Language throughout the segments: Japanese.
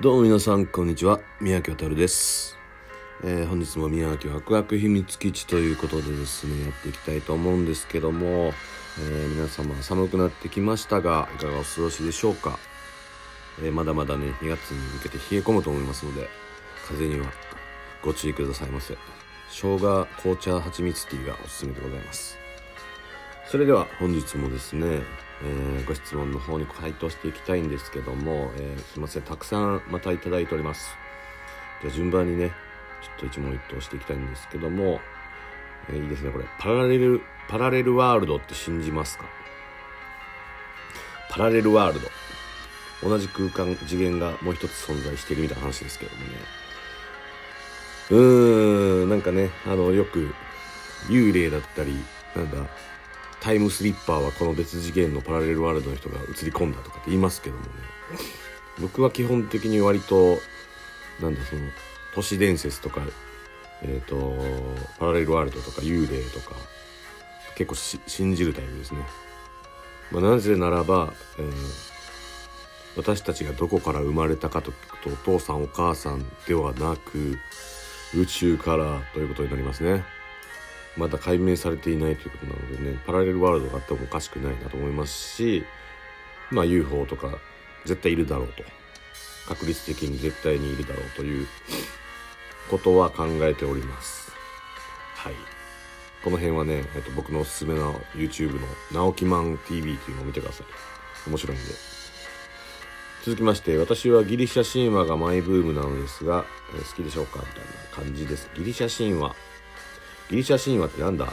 どうも皆さんこんにちは。宮城渡です、えー本日も宮城ワクワク秘密基地ということでですねやっていきたいと思うんですけども、えー皆様寒くなってきましたがいかがお過ごしでしょうか、えーまだまだね2月に向けて冷え込むと思いますので風邪にはご注意くださいませ。生姜紅茶蜂蜜ティーがおすすめでございます。それでは本日もですね、えーご質問の方に回答していきたいんですけども、えーすいません。たくさんまたいただいております。じゃあ順番にねちょっと一問一答していきたいんですけども、えーいいですね。これパラレルパラレルワールドって信じますか？パラレルワールド。同じ空間次元がもう一つ存在しているみたいな話ですけどもね。うーんなんかねあのよく幽霊だったりなんだタイムスリッパーはこの別次元のパラレルワールドの人が映り込んだとかって言いますけどもね。僕は基本的に割となんだその都市伝説とかえっ、とパラレルワールドとか幽霊とか結構信じるタイプですね、まあ、なぜならば、えー私たちがどこから生まれたかととお父さんお母さんではなく宇宙からということになりますね。まだ解明されていないということなのでねパラレルワールドがあってもおかしくないなと思いますしまあ UFO とか絶対いるだろうと。確率的に絶対にいるだろうということは考えております。はい。この辺はね、えっと、僕のおすすめの YouTube の「直木マン TV」っていうのを見てください。面白いんで。続きまして私はギリシャ神話がマイブームなのですが、好きでしょうか？みたいな感じです。ギリシャ神話。ギリシャ神話ってなんだ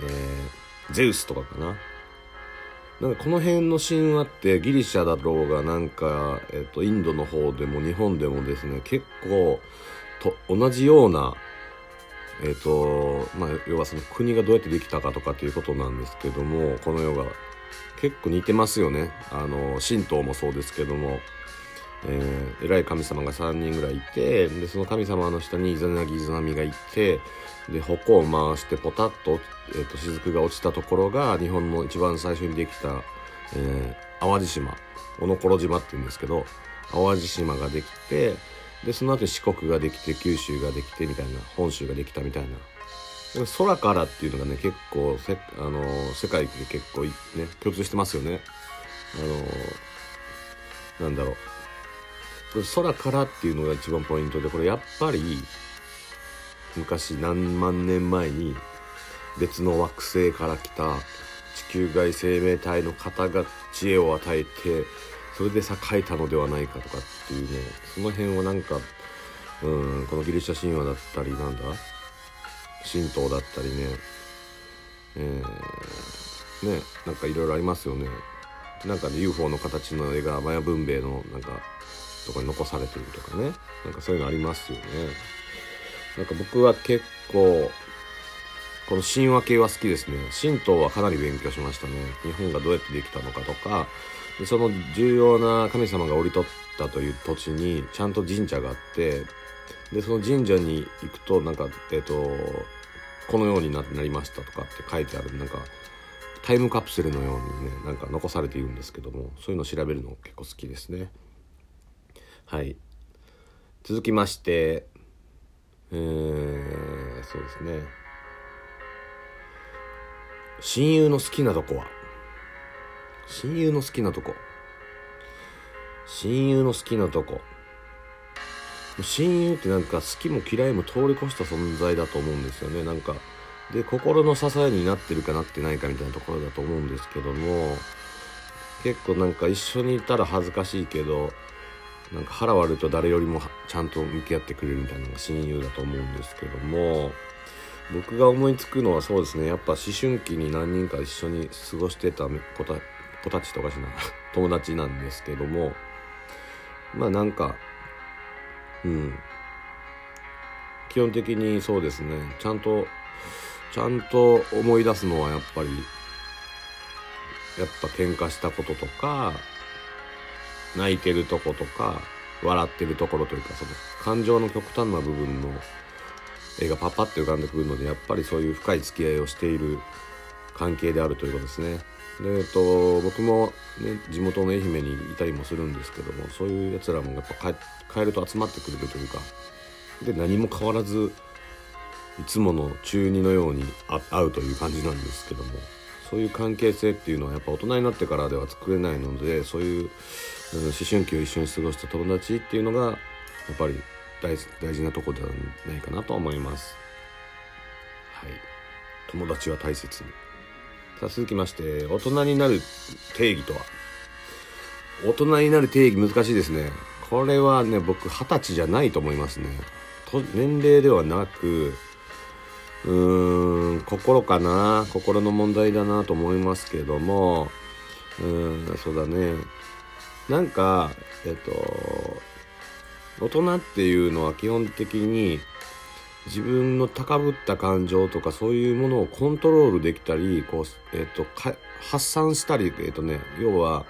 えー、ゼウスとかかな。なんかこの辺の神話ってギリシャだろうがなんか、えっとインドの方でも日本でもですね結構と同じようなえっ、とまあ要はその国がどうやってできたかとかっていうことなんですけどもこの世が結構似てますよね。あの神道もそうですけども、えー偉い神様が3人ぐらいいてでその神様の下にイザナギイザナミがいてで矛を回してポタッと,、えーと雫が落ちたところが日本の一番最初にできた、えー淡路島小野こ島っていうんですけど淡路島ができてでその後四国ができて九州ができてみたいな本州ができたみたいな。空からっていうのがね結構せあの世界で結構ね共通してますよね。あのなんだろう。空からっていうのが一番ポイントでこれやっぱり昔何万年前に別の惑星から来た地球外生命体の方が知恵を与えてそれで栄えたのではないかとかっていうねその辺はなんかうんこのギリシャ神話だったりなんだ神道だったりねえーねなんかいろいろありますよね。なんかね UFO の形の絵がマヤ文明のなんかとこに残されてるとかね。なんかそういうのありますよね。なんか僕は結構この神話系は好きですね。神道はかなり勉強しましたね。日本がどうやってできたのかとか。でその重要な神様が降り取ったという土地にちゃんと神社があって。でその神社に行くとなんかえっ、とこのようにななりましたとかって書いてある。なんかタイムカプセルのようにねなんか残されているんですけどもそういうのを調べるの結構好きですね。はい。続きましてえー、そうですね。親友の好きなとこは？親友の好きなとこ。親友の好きなとこ。親友ってなんか好きも嫌いも通り越した存在だと思うんですよね。なんかで心の支えになってるかなってないかみたいなところだと思うんですけども結構なんか一緒にいたら恥ずかしいけどなんか腹割ると誰よりもちゃんと向き合ってくれるみたいなのが親友だと思うんですけども僕が思いつくのはそうですね。やっぱ思春期に何人か一緒に過ごしてた子た子たちとかしな 友達なんですけどもまあなんかうん。基本的にそうですね。ちゃんとちゃんと思い出すのはやっぱりやっぱ喧嘩したこととか泣いてるとことか笑ってるところというかその感情の極端な部分の絵がパッパって浮かんでくるのでやっぱりそういう深い付き合いをしている関係であるということですね。でえっと僕も、ね、地元の愛媛にいたりもするんですけどもそういうやつらもやっぱ帰ると集まってくれるというかで何も変わらずいつもの中2のように会うという感じなんですけどもそういう関係性っていうのはやっぱ大人になってからでは作れないのでそういう思春期を一緒に過ごした友達っていうのがやっぱり大大事なとこではないかなと思います。はい、友達は大切に。さあ続きまして大人になる定義とは？大人になる定義難しいですね。これはね僕二十歳じゃないと思いますね。と年齢ではなくうーん心かな？心の問題だなと思いますけども。うんそうだね。なんかえっと大人っていうのは基本的に自分の高ぶった感情とかそういうものをコントロールできたりこう、えっと、発散したり、えっとね、要は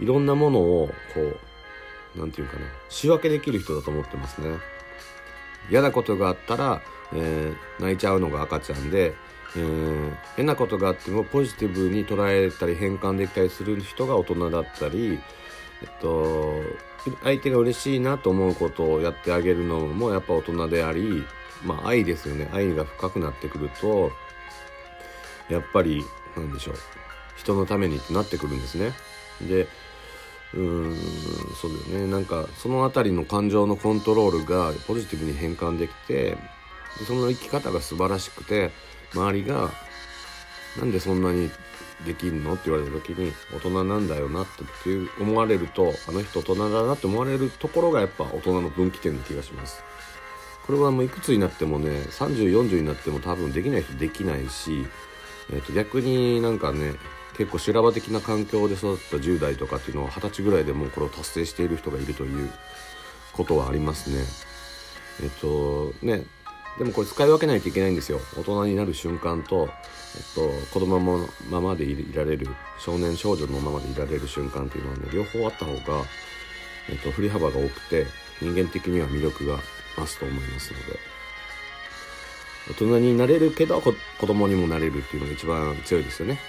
いろんなものをこうなんていうかな仕分けできる人だと思ってますね。嫌なことがあったら、えー、泣いちゃうのが赤ちゃんで、えー、変なことがあってもポジティブに捉えたり変換できたりする人が大人だったり、えっと、相手が嬉しいなと思うことをやってあげるのもやっぱ大人でありまあ愛ですよね。愛が深くなってくるとやっぱりなんでしょう。人のためにってなってくるんですね。でうーんそうだよね。なんかその辺りの感情のコントロールがポジティブに変換できてその生き方が素晴らしくて周りがなんでそんなにできんのって言われた時に大人なんだよなっていう思われるとあの人大人だなって思われるところがやっぱ大人の分岐点の気がします。これはもういくつになってもね3040になっても多分できない人できないし、えー、と逆になんかね結構修羅場的な環境で育った10代とかっていうのは二十歳ぐらいでもうこれを達成している人がいるということはありますね。えっ、とねでもこれ使い分けないといけないんですよ。大人になる瞬間と、えっと、子供のままでいられる少年少女のままでいられる瞬間っていうのはね両方あった方が、えっと、振り幅が多くて人間的には魅力が増すと思いますので。大人になれるけど子供にもなれるっていうのが一番強いですよね。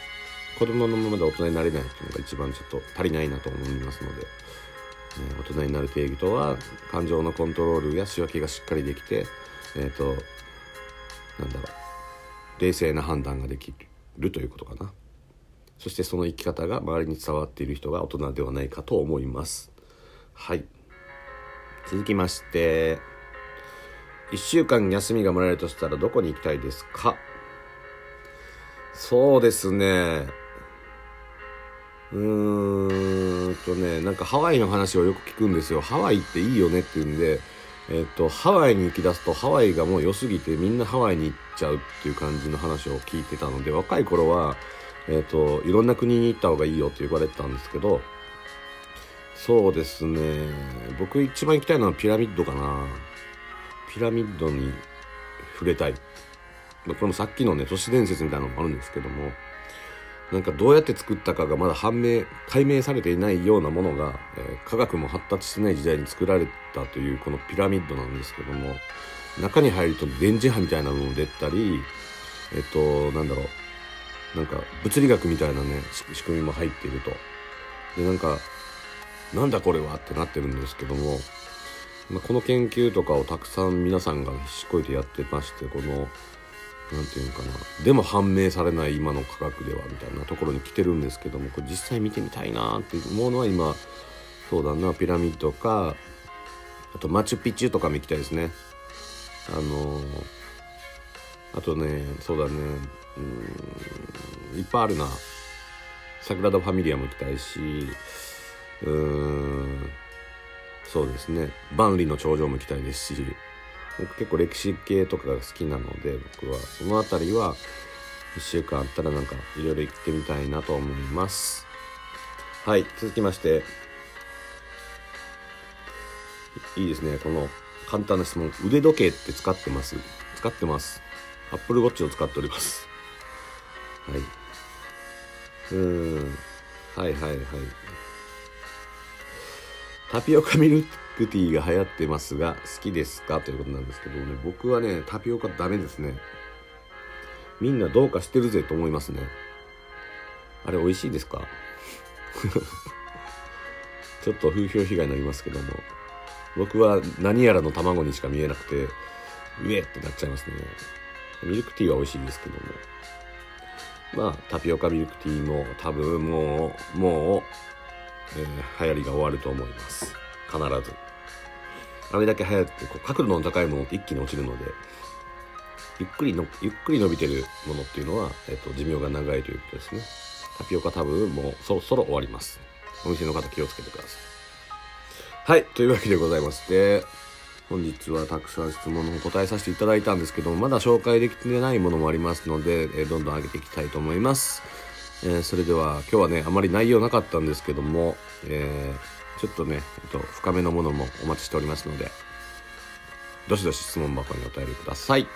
子供のままで大人になれないっていうのが一番ちょっと足りないなと思いますので、え、大人になる定義とは感情のコントロールや仕分けがしっかりできてえっ、ー、となんだろう冷静な判断ができるということかな。そしてその生き方が周りに伝わっている人が大人ではないかと思います。はい。続きまして1週間休みがもらえるとしたらどこに行きたいですか？そうですね。うーんとねなんかハワイの話をよく聞くんですよ。ハワイっていいよねって言うんでえっ、と、ハワイに行き出すとハワイがもう良すぎてみんなハワイに行っちゃうっていう感じの話を聞いてたので、若い頃は、えっ、と、いろんな国に行った方がいいよって言われてたんですけど、そうですね、僕一番行きたいのはピラミッドかな。ピラミッドに触れたい。これもさっきのね、都市伝説みたいなのもあるんですけども、なんかどうやって作ったかがまだ判明解明されていないようなものが、えー、科学も発達してない時代に作られたというこのピラミッドなんですけども中に入ると電磁波みたいなのも出たりえっとなんだろう。なんか物理学みたいなね仕組みも入っていると。でなんかなんだこれはってなってるんですけども、まあ、この研究とかをたくさん皆さんがひしこいてやってましてこの何て言うのかな。でも判明されない今の科学ではみたいなところに来てるんですけどもこれ実際見てみたいなって思うのは今そうだなピラミッドかあとマチュピチュとかも行きたいですね。あのあとねそうだねうんいっぱいあるな。サグラダ・ファミリアも行きたいしうーんそうですね。万里の長城も行きたいですし。僕結構歴史系とかが好きなので僕はその辺りは1週間あったらなんかいろいろ行ってみたいなと思います。はい続きまして。いいですね。この簡単な質問。腕時計って使ってます？使ってます。アップルウォッチを使っております。はい。うん。はいはいはい。タピオカミルクティーが流行ってますが好きですか？ということなんですけどね。僕はねタピオカダメですね。みんなどうかしてるぜと思いますね。あれ美味しいですか？ちょっと風評被害になりますけども。僕は何やらの卵にしか見えなくてうえってなっちゃいますね。ミルクティーは美味しいですけども。まあタピオカミルクティーも多分もうもう、えー、流行りが終わると思います。必ず。あれだけ流行ってこう角度の高いものって一気に落ちるのでゆっくりのゆっくり伸びてるものっていうのは、えっと、寿命が長いということですね。タピオカ多分もうそろそろ終わります。お店の方気をつけてください。はいというわけでございまして本日はたくさん質問の答えさせていただいたんですけどもまだ紹介できてないものもありますので、えー、どんどん上げていきたいと思います、えー、それでは今日はねあまり内容なかったんですけども、えー、ちょっとね、えっと、深めのものもお待ちしておりますのでどしどし質問箱にお便りください。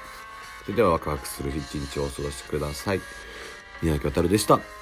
それではワクワクする一日をお過ごしください。宮城渉でした。